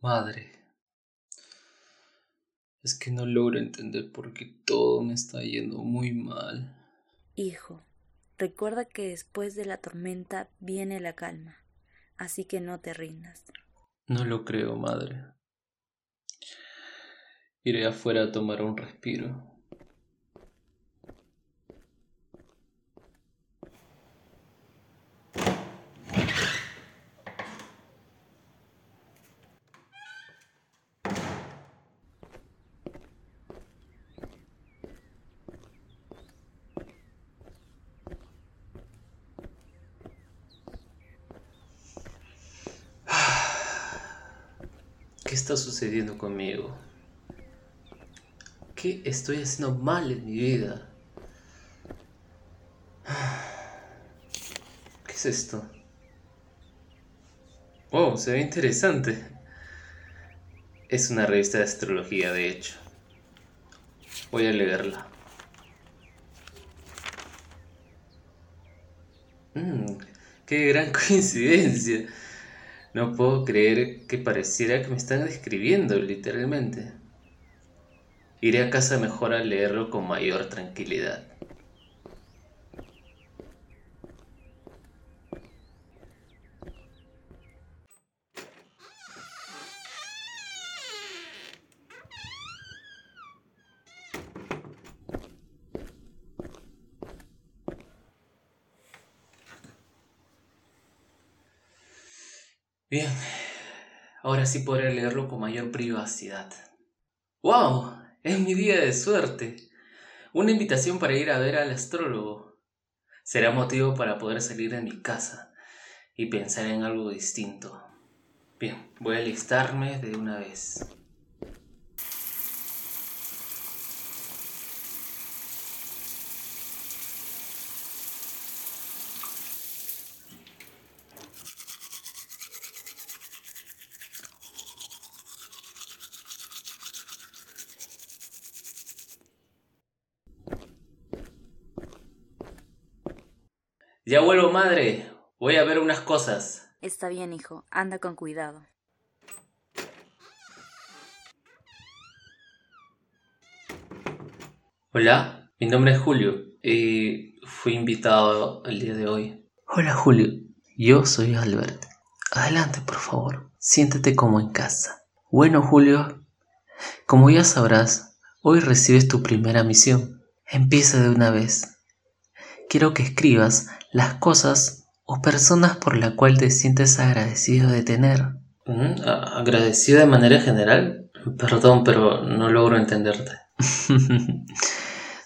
Madre, es que no logro entender por qué todo me está yendo muy mal. Hijo, recuerda que después de la tormenta viene la calma, así que no te rindas. No lo creo, madre. Iré afuera a tomar un respiro. Está sucediendo conmigo? ¿Qué estoy haciendo mal en mi vida? ¿Qué es esto? Oh, se ve interesante. Es una revista de astrología, de hecho. Voy a leerla. Mmm, qué gran coincidencia. No puedo creer que pareciera que me están describiendo, literalmente. Iré a casa mejor a leerlo con mayor tranquilidad. Bien, ahora sí podré leerlo con mayor privacidad. ¡Wow! Es mi día de suerte. Una invitación para ir a ver al astrólogo. Será motivo para poder salir de mi casa y pensar en algo distinto. Bien, voy a listarme de una vez. Ya vuelvo, madre. Voy a ver unas cosas. Está bien, hijo. Anda con cuidado. Hola, mi nombre es Julio y fui invitado el día de hoy. Hola, Julio. Yo soy Albert. Adelante, por favor. Siéntate como en casa. Bueno, Julio, como ya sabrás, hoy recibes tu primera misión. Empieza de una vez. Quiero que escribas las cosas o personas por la cual te sientes agradecido de tener. Mm, ¿Agradecido de manera general? Perdón, pero no logro entenderte.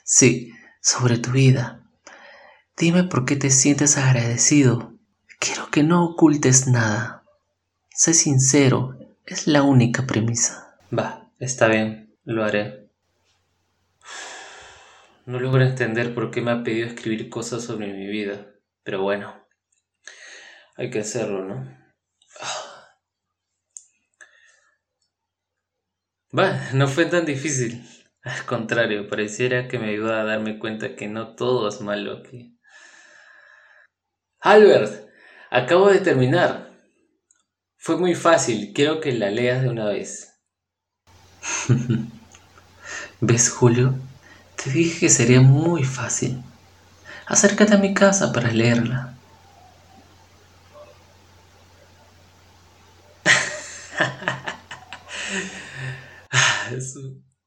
sí, sobre tu vida. Dime por qué te sientes agradecido. Quiero que no ocultes nada. Sé sincero, es la única premisa. Va, está bien, lo haré. No logro entender por qué me ha pedido escribir cosas sobre mi vida. Pero bueno, hay que hacerlo, ¿no? Va, no fue tan difícil. Al contrario, pareciera que me ayudó a darme cuenta que no todo es malo aquí. Albert, acabo de terminar. Fue muy fácil, quiero que la leas de una vez. ¿Ves, Julio? Te dije que sería muy fácil. Acércate a mi casa para leerla.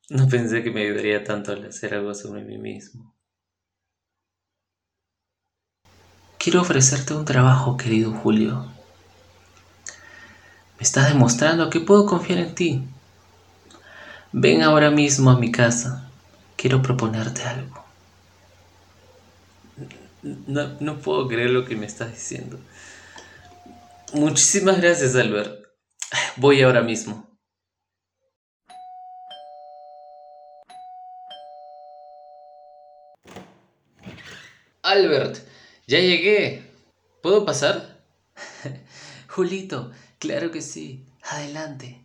No pensé que me ayudaría tanto al hacer algo sobre mí mismo. Quiero ofrecerte un trabajo, querido Julio. Me estás demostrando que puedo confiar en ti. Ven ahora mismo a mi casa. Quiero proponerte algo. No, no puedo creer lo que me estás diciendo. Muchísimas gracias, Albert. Voy ahora mismo. Albert, ya llegué. ¿Puedo pasar? Julito, claro que sí. Adelante.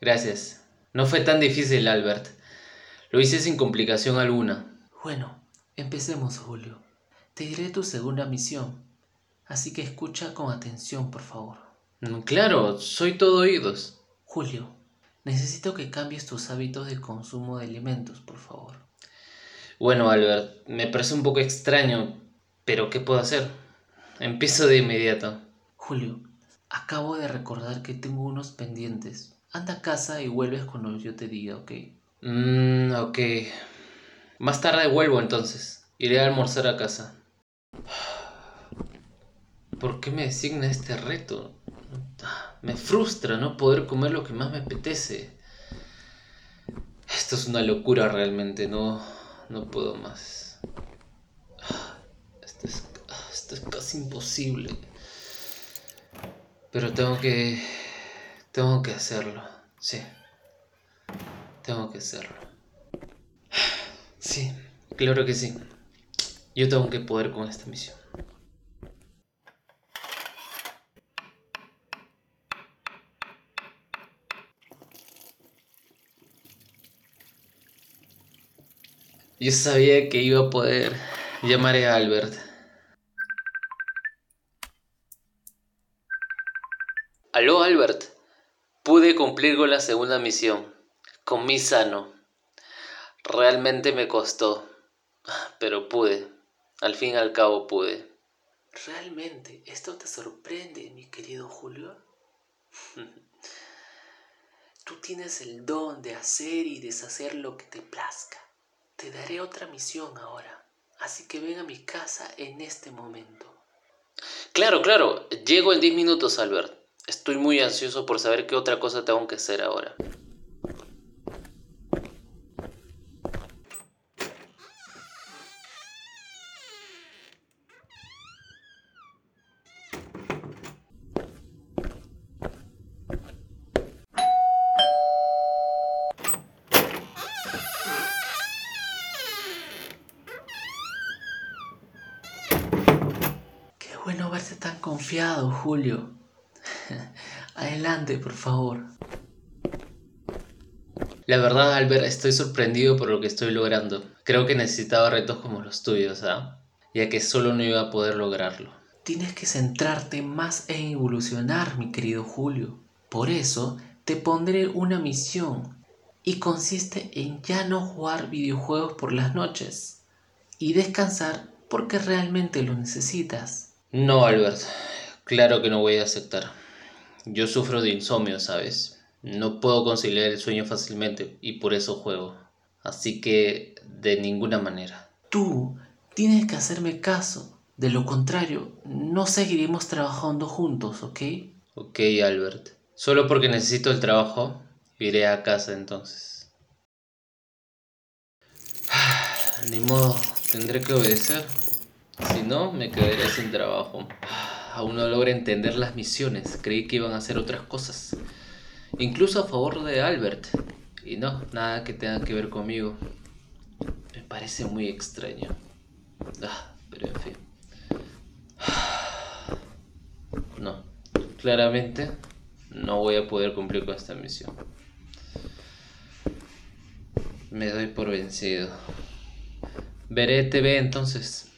Gracias. No fue tan difícil, Albert. Lo hice sin complicación alguna. Bueno, Empecemos, Julio. Te diré tu segunda misión, así que escucha con atención, por favor. Mm, claro, soy todo oídos. Julio, necesito que cambies tus hábitos de consumo de alimentos, por favor. Bueno, Albert, me parece un poco extraño, pero ¿qué puedo hacer? Empiezo de inmediato. Julio, acabo de recordar que tengo unos pendientes. Anda a casa y vuelves cuando yo te diga, ¿ok? Mmm, ok. Más tarde vuelvo entonces. Iré a almorzar a casa. ¿Por qué me designa este reto? Me frustra no poder comer lo que más me apetece. Esto es una locura realmente, no, no puedo más. Esto es, esto es casi imposible. Pero tengo que... Tengo que hacerlo. Sí. Tengo que hacerlo. Sí, claro que sí. Yo tengo que poder con esta misión. Yo sabía que iba a poder. Llamaré a Albert. Aló, Albert. Pude cumplir con la segunda misión. Con mi sano. Realmente me costó. Pero pude. Al fin y al cabo pude. ¿Realmente esto te sorprende, mi querido Julio? Tú tienes el don de hacer y deshacer lo que te plazca. Te daré otra misión ahora, así que ven a mi casa en este momento. Claro, claro, llego en 10 minutos, Albert. Estoy muy ansioso por saber qué otra cosa tengo que hacer ahora. Bueno verte tan confiado, Julio. Adelante, por favor. La verdad, Albert, estoy sorprendido por lo que estoy logrando. Creo que necesitaba retos como los tuyos, ¿ah? Ya que solo no iba a poder lograrlo. Tienes que centrarte más en evolucionar, mi querido Julio. Por eso, te pondré una misión. Y consiste en ya no jugar videojuegos por las noches. Y descansar porque realmente lo necesitas. No, Albert. Claro que no voy a aceptar. Yo sufro de insomnio, ¿sabes? No puedo conciliar el sueño fácilmente y por eso juego. Así que de ninguna manera. Tú tienes que hacerme caso. De lo contrario, no seguiremos trabajando juntos, ¿ok? Ok, Albert. Solo porque necesito el trabajo, iré a casa entonces. Ni modo, tendré que obedecer. Si no, me quedaré sin trabajo. Aún no logro entender las misiones. Creí que iban a hacer otras cosas. Incluso a favor de Albert. Y no, nada que tenga que ver conmigo. Me parece muy extraño. Ah, pero en fin. No, claramente no voy a poder cumplir con esta misión. Me doy por vencido. Veré TV entonces.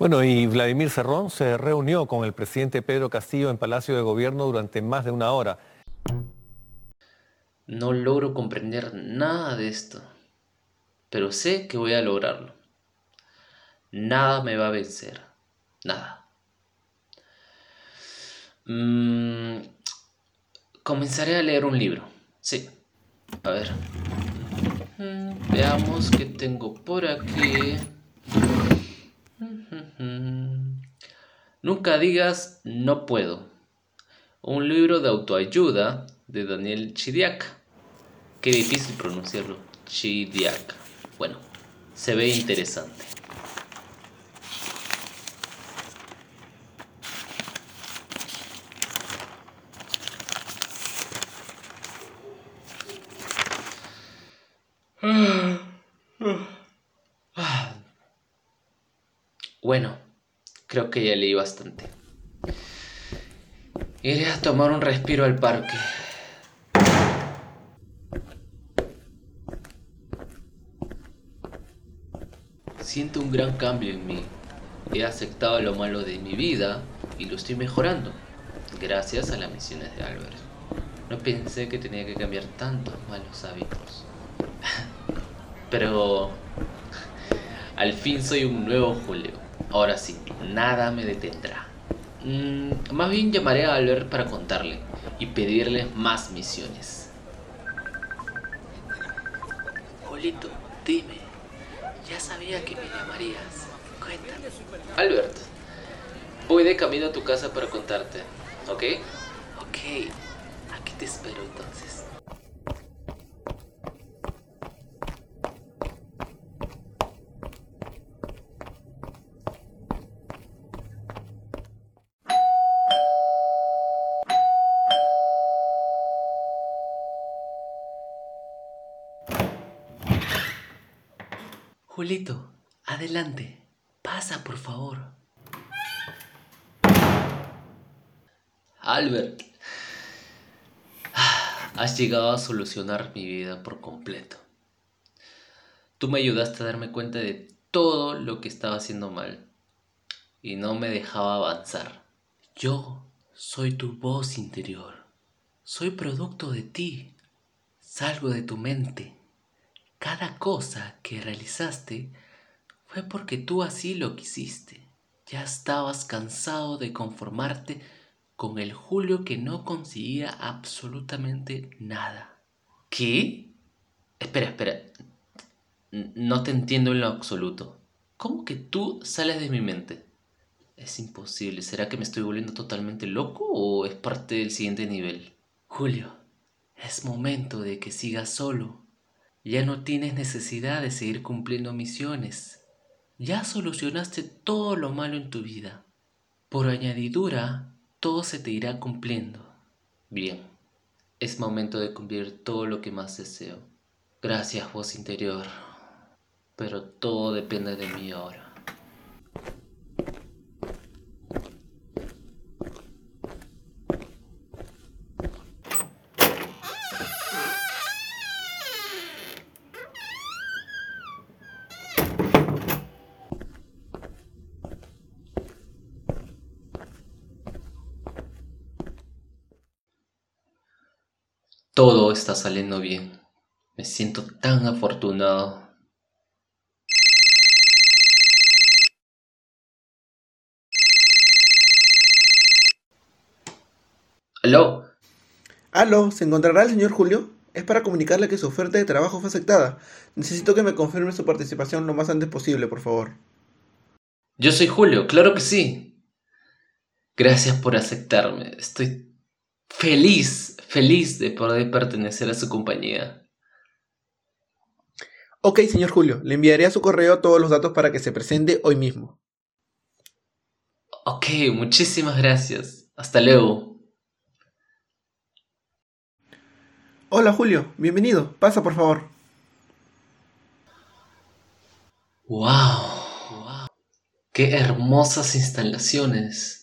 Bueno, y Vladimir Cerrón se reunió con el presidente Pedro Castillo en Palacio de Gobierno durante más de una hora. No logro comprender nada de esto, pero sé que voy a lograrlo. Nada me va a vencer, nada. Mm, comenzaré a leer un libro, sí. A ver. Mm, veamos qué tengo por aquí. Nunca digas no puedo. Un libro de autoayuda de Daniel Chidiac. Qué difícil pronunciarlo. Chidiac. Bueno, se ve interesante. Bueno, creo que ya leí bastante. Iré a tomar un respiro al parque. Siento un gran cambio en mí. He aceptado lo malo de mi vida y lo estoy mejorando, gracias a las misiones de Albert. No pensé que tenía que cambiar tantos malos hábitos. Pero al fin soy un nuevo Julio. Ahora sí, nada me detendrá. Mm, más bien llamaré a Albert para contarle y pedirle más misiones. Julito, dime. Ya sabía que me llamarías. Cuéntame. Albert, voy de camino a tu casa para contarte, ¿ok? Ok. Aquí te espero entonces. Julito, adelante. Pasa, por favor. Albert, Has llegado a solucionar mi vida por completo. Tú me ayudaste a darme cuenta de todo lo que estaba haciendo mal y no me dejaba avanzar. Yo soy tu voz interior. Soy producto de ti. Salgo de tu mente. Cada cosa que realizaste fue porque tú así lo quisiste. Ya estabas cansado de conformarte con el Julio que no conseguía absolutamente nada. ¿Qué? Espera, espera. No te entiendo en lo absoluto. ¿Cómo que tú sales de mi mente? Es imposible. ¿Será que me estoy volviendo totalmente loco o es parte del siguiente nivel? Julio, es momento de que sigas solo. Ya no tienes necesidad de seguir cumpliendo misiones. Ya solucionaste todo lo malo en tu vida. Por añadidura, todo se te irá cumpliendo. Bien, es momento de cumplir todo lo que más deseo. Gracias, voz interior, pero todo depende de mí ahora. Todo está saliendo bien. Me siento tan afortunado. ¿Aló? ¿Aló? ¿Se encontrará el señor Julio? Es para comunicarle que su oferta de trabajo fue aceptada. Necesito que me confirme su participación lo más antes posible, por favor. Yo soy Julio, claro que sí. Gracias por aceptarme. Estoy feliz, feliz de poder pertenecer a su compañía. Ok, señor Julio, le enviaré a su correo todos los datos para que se presente hoy mismo. Ok, muchísimas gracias. Hasta luego. Hola Julio, bienvenido. Pasa por favor. Wow. Qué hermosas instalaciones.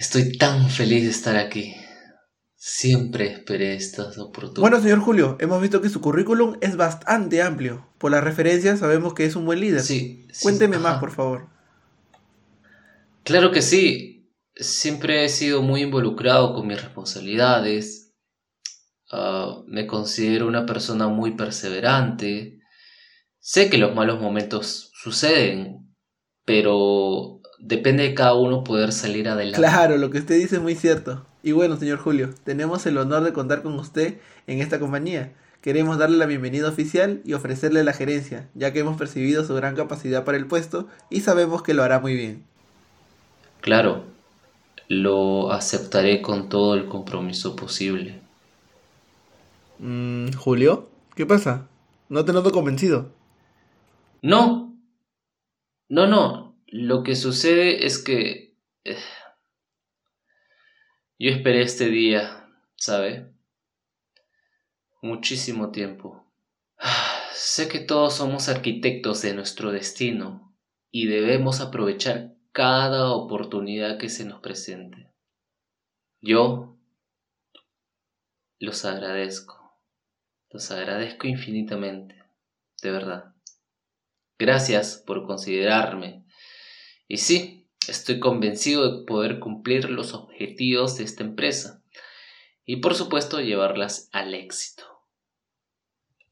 Estoy tan feliz de estar aquí. Siempre esperé estas oportunidades. Bueno, señor Julio, hemos visto que su currículum es bastante amplio. Por las referencias sabemos que es un buen líder. Sí. Cuénteme más, por favor. Claro que sí. Siempre he sido muy involucrado con mis responsabilidades. Ah, me considero una persona muy perseverante. Sé que los malos momentos suceden, pero depende de cada uno poder salir adelante. Claro, lo que usted dice es muy cierto. Y bueno, señor Julio, tenemos el honor de contar con usted en esta compañía. Queremos darle la bienvenida oficial y ofrecerle la gerencia, ya que hemos percibido su gran capacidad para el puesto y sabemos que lo hará muy bien. Claro, lo aceptaré con todo el compromiso posible. Mm, Julio, ¿qué pasa? No te noto convencido. No. No, no, lo que sucede es que... Eh, yo esperé este día, ¿sabe? Muchísimo tiempo. Sé que todos somos arquitectos de nuestro destino y debemos aprovechar cada oportunidad que se nos presente. Yo los agradezco, los agradezco infinitamente, de verdad. Gracias por considerarme y sí, Estoy convencido de poder cumplir los objetivos de esta empresa y por supuesto llevarlas al éxito.